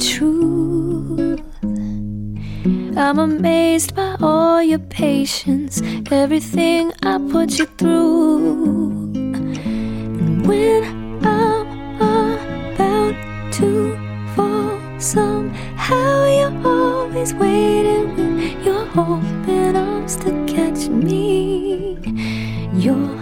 Truth. I'm amazed by all your patience, everything I put you through. And when I'm about to fall. Somehow you're always waiting with your open arms to catch me. You're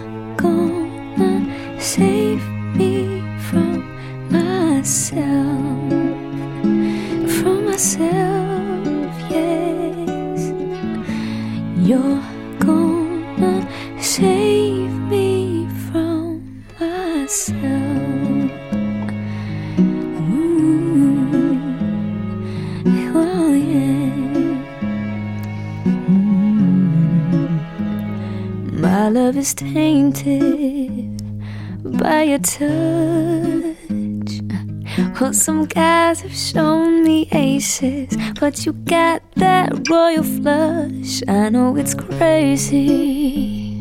some guys have shown me aces, but you got that royal flush. I know it's crazy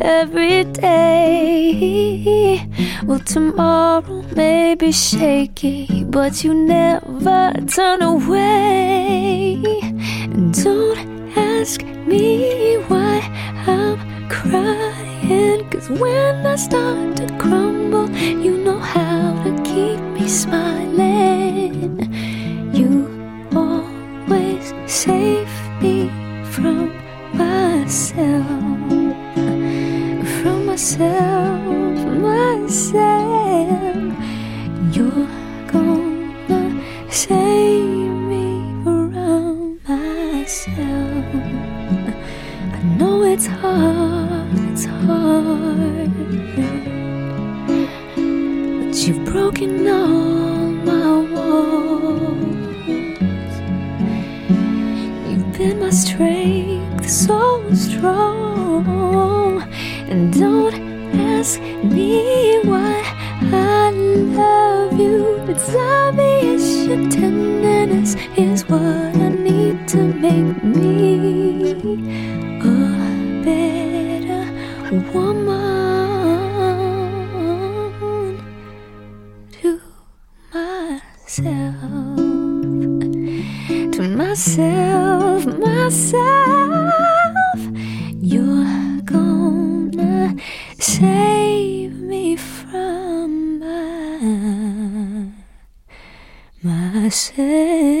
every day. Well, tomorrow may be shaky, but you never turn away. And don't ask me why I'm crying, cause when I start to crumble, you save me from my myself.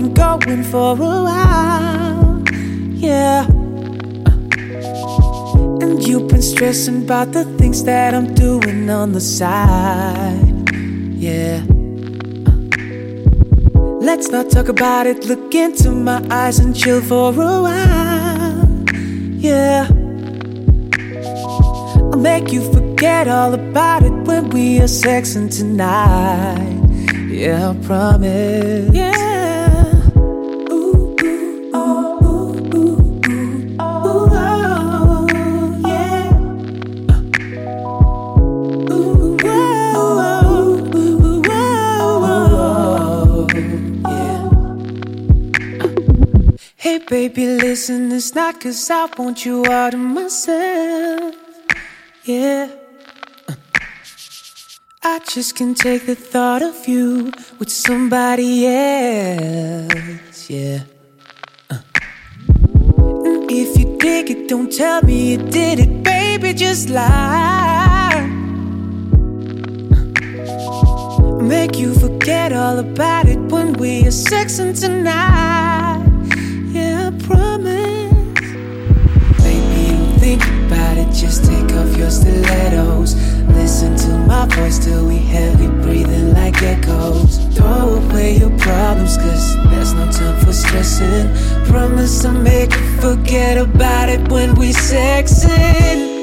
Been going for a while. Yeah. And you've been stressing about the things that I'm doing on the side. Yeah. Let's not talk about it. Look into my eyes and chill for a while. Yeah. I'll make you forget all about it when we are sexing tonight. Yeah, I promise. Yeah. Baby, listen, it's not cause I want you out of myself. Yeah. I just can't take the thought of you with somebody else, yeah. Uh. If you dig it, don't tell me you did it, baby, just lie. Make you forget all about it when we are sexing tonight, promise. Baby, don't think about it, just take off your stilettos. Listen to my voice till we heavy breathing like echoes. Throw away your problems, cause there's no time for stressing. Promise I'll make you forget about it when we sexing.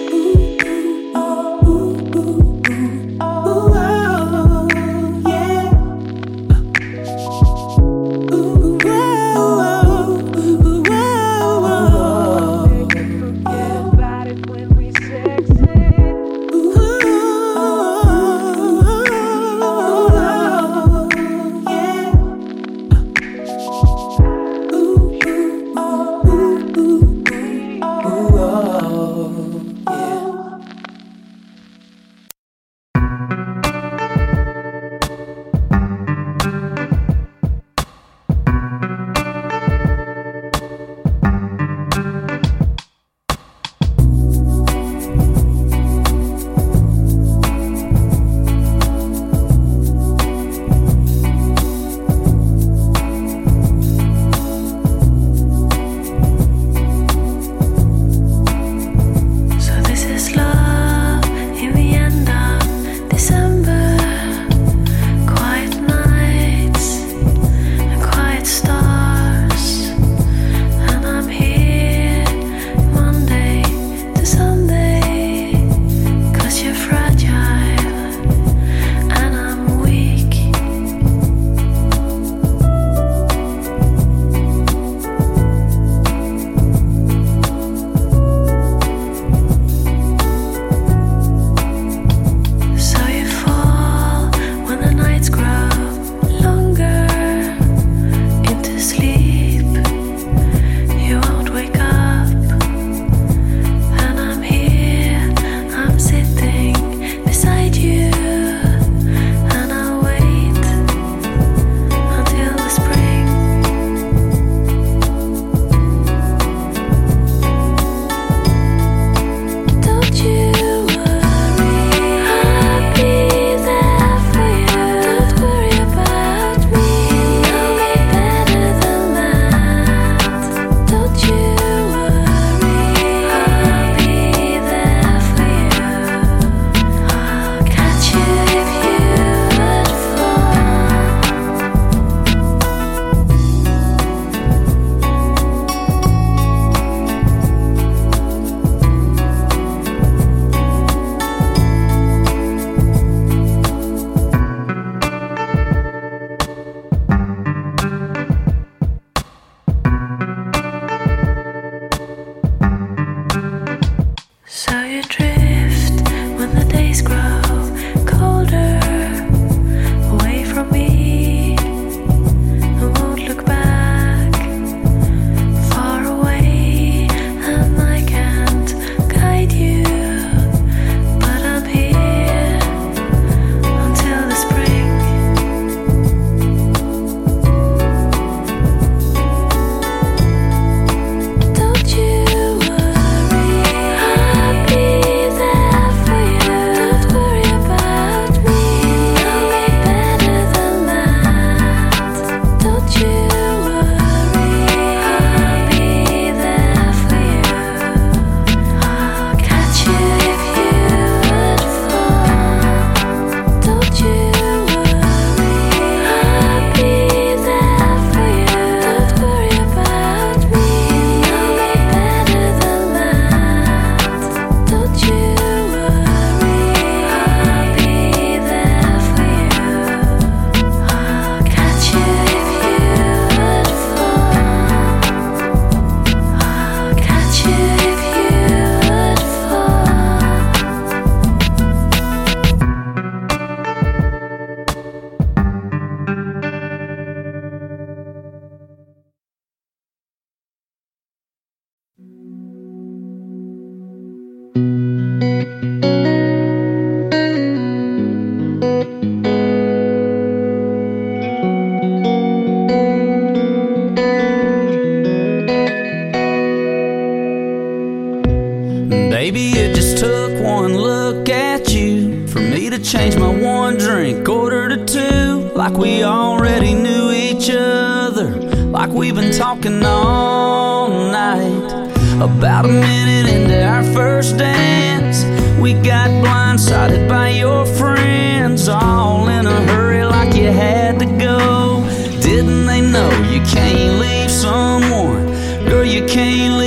can't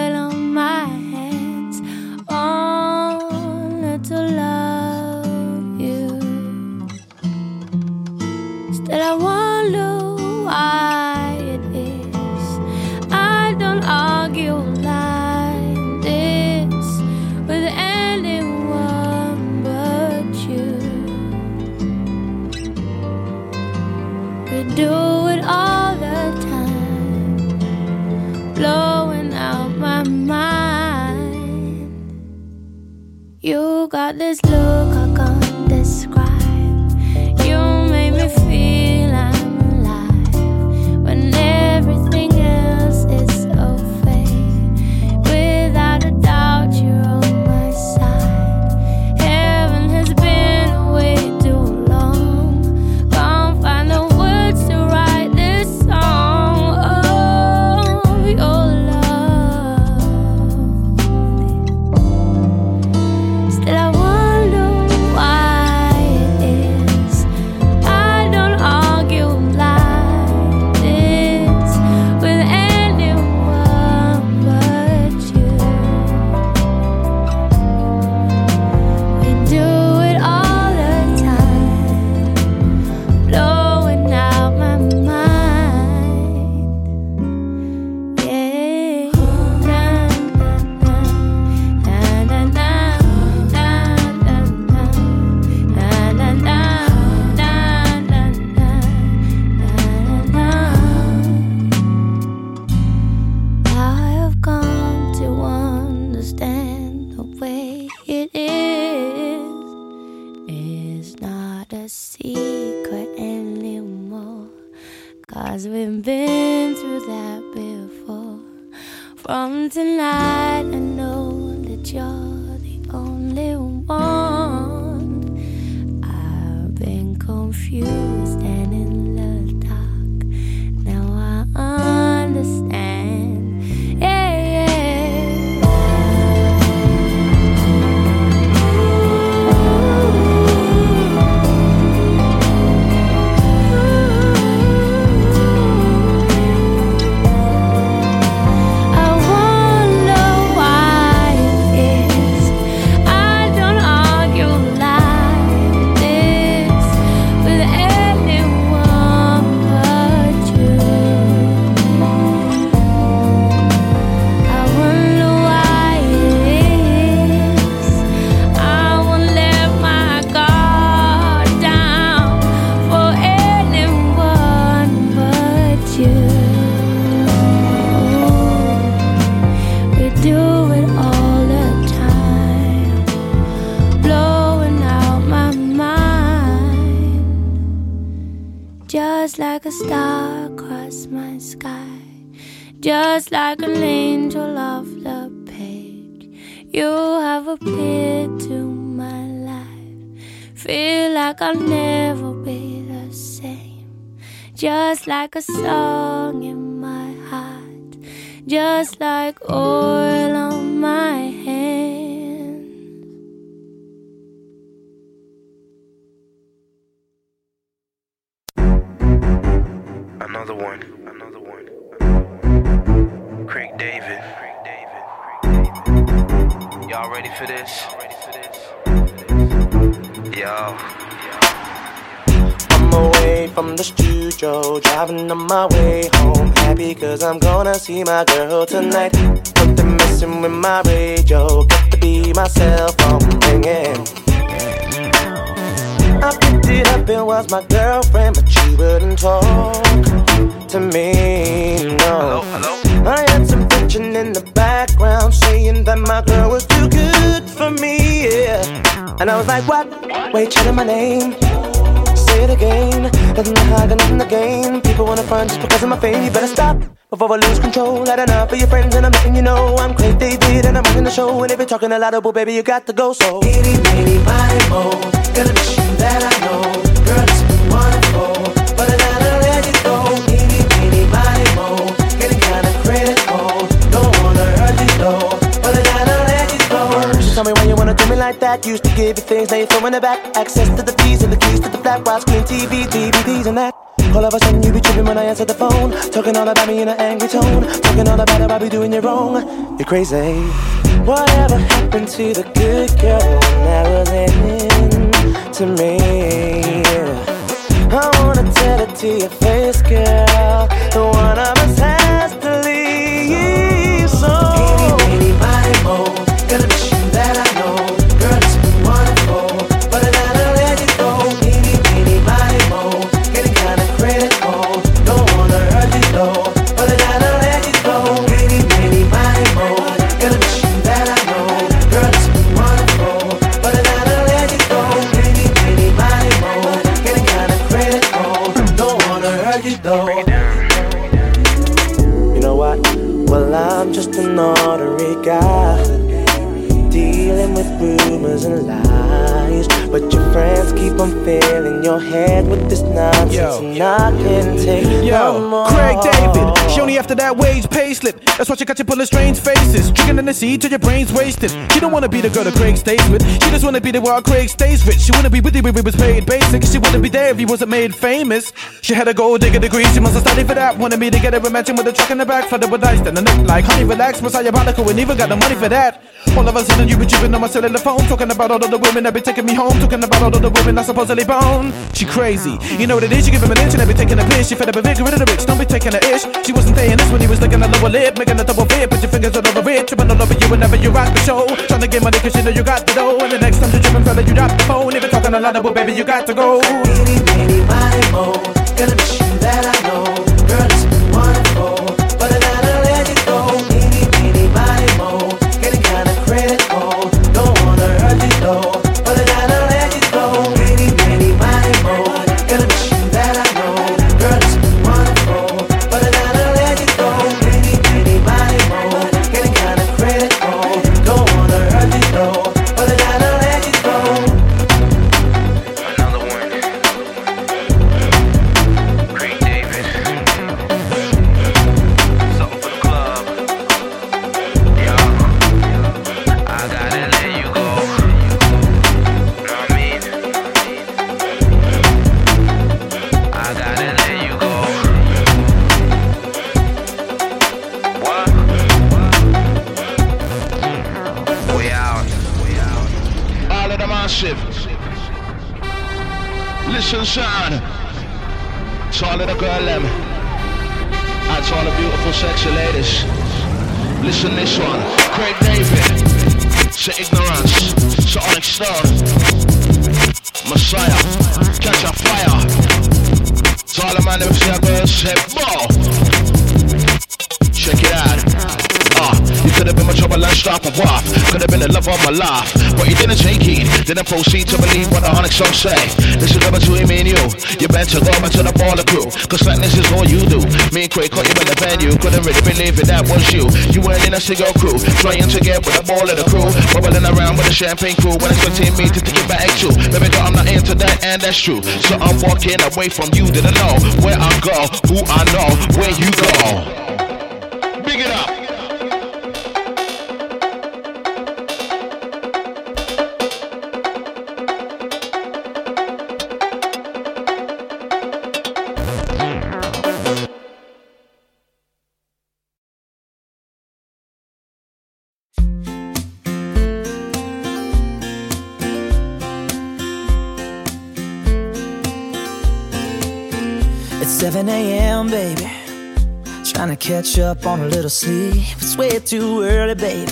that I won't lose. Just like a song in my heart, just like oil on my hand. Another one. Another one. Craig David. Craig David. Y'all ready for this? Yo. I'm away from the studio, driving on my way home. Happy cause I'm gonna see my girl tonight. But they're messing with my radio, got to be myself, I'm ringing. I picked it up, it was my girlfriend, but she wouldn't talk to me, no. I had some bitchin' in the background saying that my girl was too good for me, yeah. And I was like, what? Wait, chanting my name. It again. Nothing to hide, nothing to gain. People wanna front just because of my fame. You better stop before I lose control. Had enough of your friends, and I'm letting you know I'm Craig David, and I'm running the show. And if you're talking a lot of bull, baby, you got to go. So, itty bitty body mo, gonna miss you that I know. Girl, it's been wonderful, like that. Used to give you things, now you're throwing it back. Access to the keys and the keys to the flat, while screen TV, DVDs and that. All of a sudden you be tripping when I answer the phone Talking all about me in an angry tone Talking all about how I be doing you wrong You're crazy Whatever happened to the good girl that was in to me I wanna tell it to your face, girl The one of us has head with this nonsense, Yo. and I can't take no Yo, more. Craig David, she only after that wage pay slip. That's why she got you pulling strange faces. Drinking in the seed till your brain's wasted. She don't wanna be the girl that Craig stays with. She just wanna be the while Craig stays rich. She wouldn't be with you if he was paid basic. She wouldn't be there if he wasn't made famous. She had a gold digger degree, she must have studied for that. Wanted me to get her a mansion with a truck in the back, flooded with ice. Then the neck like honey, relax, Messiah Monaco, and even got the money for that. All of a sudden, you be tripping on my cellular phone, talking about all of the women that be taking me home, talking about all of the women I supposedly bone. She crazy, you know what it is. You give him an inch and I be taking a piss. She fed up a big rid of the rich, don't be taking a ish. She wasn't saying this when he was licking a lower lip, making a double fit. Put your fingers all over it, tripping all over you whenever you rock the show. Trying to get money cause you know you got the dough. And the next time you tripping, fella, you drop the phone. If you're talking a lot of, well, baby, you got to go. Itty bitty body mo, gonna miss you that I know. Girl, it's life. But you didn't take heed. Didn't proceed to believe what the Onyx song say. This is never between me and you. You bent to go back to the baller crew. Cause this is all you do. Me and Craig caught you in the venue. Couldn't really believe it, that was you. You weren't in a single crew. Trying to get with the ball of the crew. Bubbling around with the champagne crew. When expecting me to take it back too. Baby girl, I'm not into that, and that's true. So I'm walking away from you. Didn't know where I go, who I know, where you go. Catch up on a little sleep. It's way too early, baby,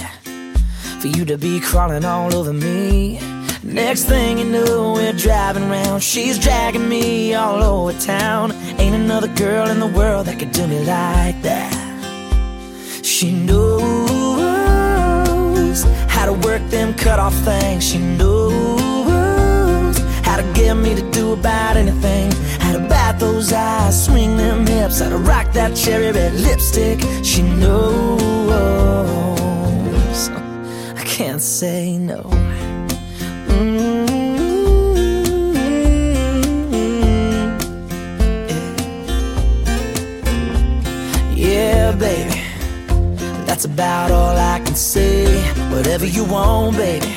for you to be crawling all over me. Next thing you know, we're driving around. She's dragging me all over town. Ain't another girl in the world that could do me like that. She knows how to work them cut off things. She knows how to get me to do about anything. Those eyes, swing them hips, how to rock that cherry red lipstick. She knows I can't say no. Mm-hmm. Yeah, baby, that's about all I can say. Whatever you want, baby,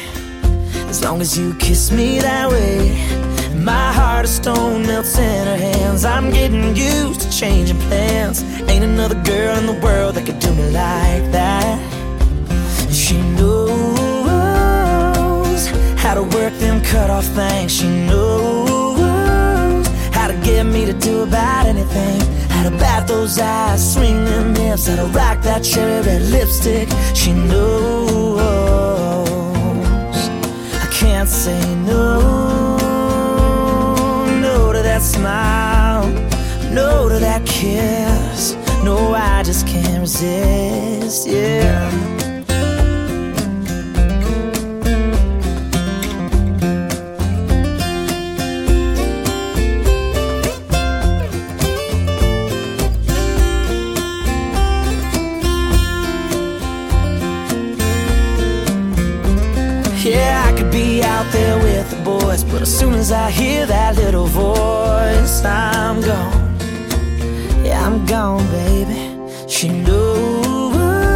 as long as you kiss me that way. My heart of stone melts in her hands. I'm getting used to changing plans. Ain't another girl in the world that could do me like that. She knows how to work them cut off things. She knows how to get me to do about anything. How to bat those eyes, swing them hips, how to rock that cherry red lipstick. She knows I can't say no that smile, no to that kiss. No, I just can't resist, yeah. But as soon as I hear that little voice, I'm gone. Yeah, I'm gone, baby. She knows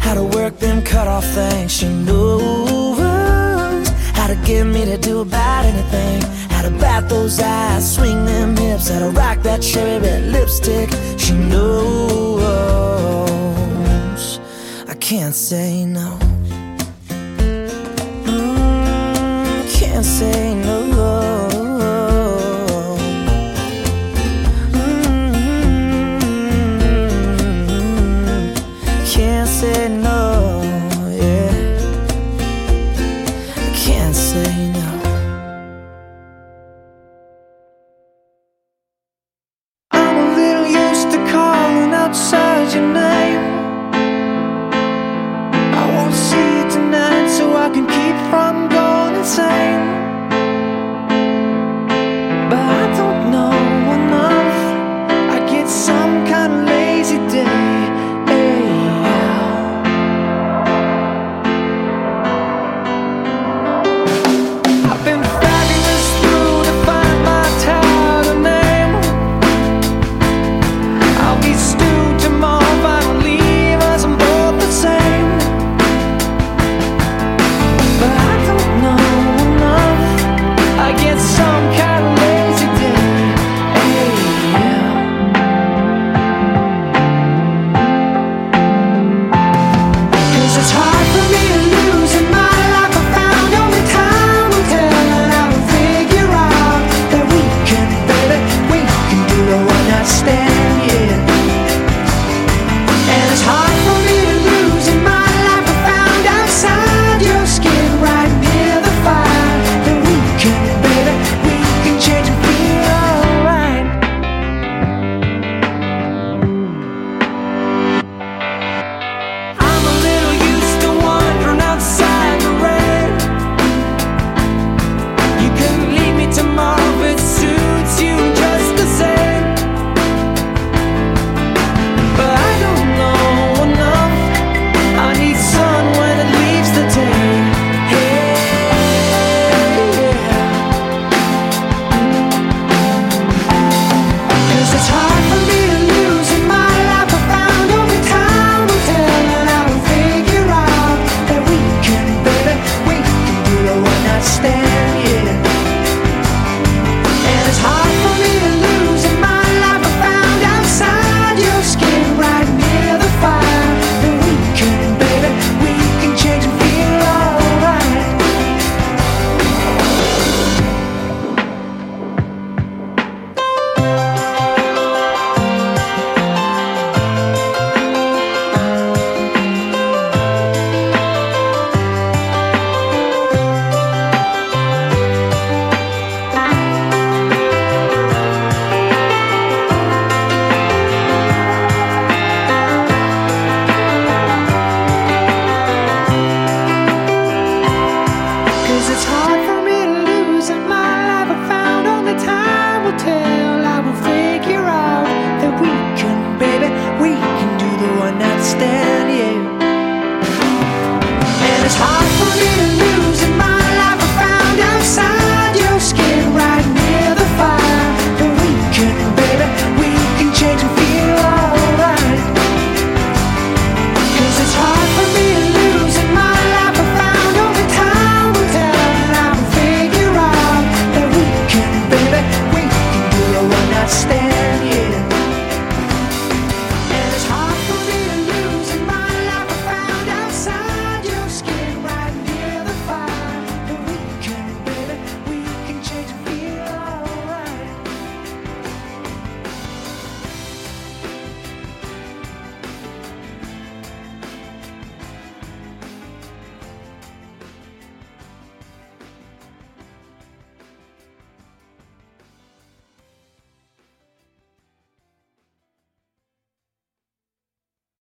how to work them cut off things. She knows how to get me to do about anything. How to bat those eyes, swing them hips, how to rock that cherry red lipstick. She knows I can't say no. Can't say no